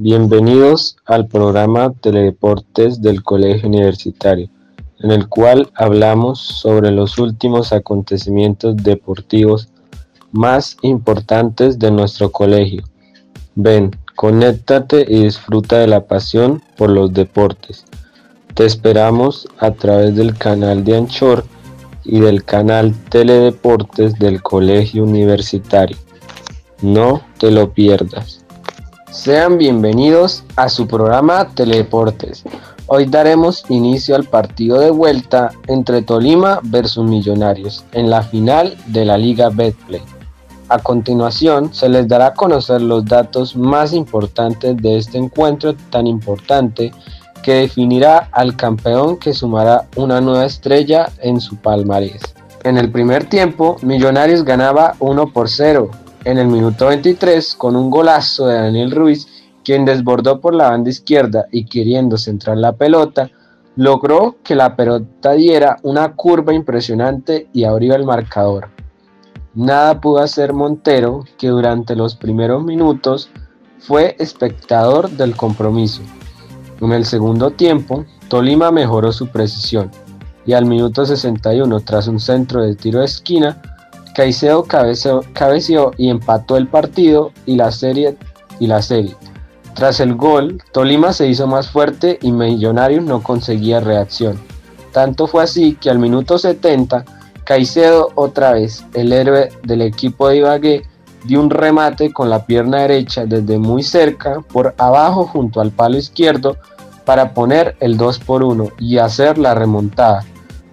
Bienvenidos al programa Teledeportes del Colegio Universitario, en el cual hablamos sobre los últimos acontecimientos deportivos más importantes de nuestro colegio. Ven, conéctate y disfruta de la pasión por los deportes. Te esperamos a través del canal de Anchor y del canal Teledeportes del Colegio Universitario. No te lo pierdas. Sean bienvenidos a su programa Teledeportes. Hoy daremos inicio al partido de vuelta entre Tolima versus Millonarios en la final de la Liga Betplay. A continuación se les dará a conocer los datos más importantes de este encuentro tan importante que definirá al campeón que sumará una nueva estrella en su palmarés. En el primer tiempo, Millonarios ganaba 1 por 0 en el minuto 23 con un golazo de Daniel Ruiz, quien desbordó por la banda izquierda y queriendo centrar la pelota, logró que la pelota diera una curva impresionante y abrió el marcador. Nada pudo hacer Montero, que durante los primeros minutos fue espectador del compromiso. En el segundo tiempo, Tolima mejoró su precisión y al minuto 61, tras un centro de tiro de esquina, Caicedo cabeció, y empató el partido y la serie y la serie. Tras el gol, Tolima se hizo más fuerte y Millonarios no conseguía reacción. Tanto fue así que al minuto 70, Caicedo otra vez, el héroe del equipo de Ibagué, dio un remate con la pierna derecha desde muy cerca por abajo junto al palo izquierdo para poner el 2 por 1 y hacer la remontada.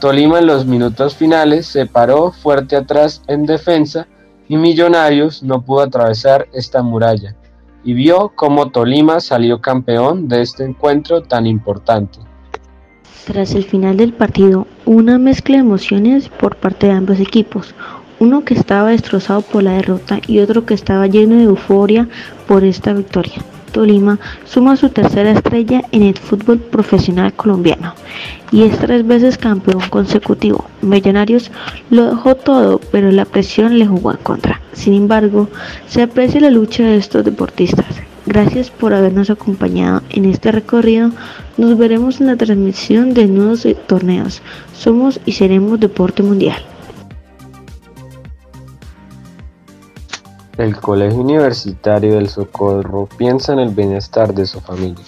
Tolima en los minutos finales se paró fuerte atrás en defensa y Millonarios no pudo atravesar esta muralla y vio cómo Tolima salió campeón de este encuentro tan importante. Tras el final del partido, una mezcla de emociones por parte de ambos equipos, uno que estaba destrozado por la derrota y otro que estaba lleno de euforia por esta victoria. Tolima suma su tercera estrella en el fútbol profesional colombiano y es tres veces campeón consecutivo. Millonarios lo dejó todo, pero la presión le jugó en contra. Sin embargo, se aprecia la lucha de estos deportistas. Gracias por habernos acompañado en este recorrido. Nos veremos en la transmisión de nuevos torneos. Somos y seremos Deporte Mundial. El Colegio Universitario del Socorro piensa en el bienestar de su familia.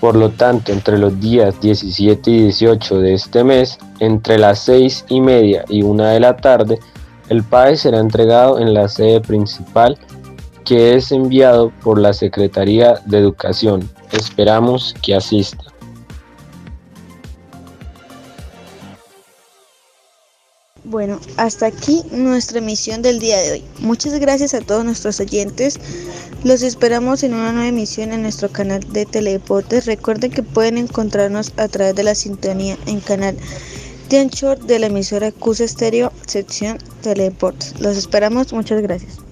Por lo tanto, entre los días 17 y 18 de este mes, entre las 6 y media y 1 de la tarde, el PAE será entregado en la sede principal que es enviado por la Secretaría de Educación. Esperamos que asista. Bueno, hasta aquí nuestra emisión del día de hoy. Muchas gracias a todos nuestros oyentes. Los esperamos en una nueva emisión en nuestro canal de Teledeportes. Recuerden que pueden encontrarnos a través de la sintonía en canal de Anchor de la emisora CUS Estéreo, sección Teledeportes. Los esperamos. Muchas gracias.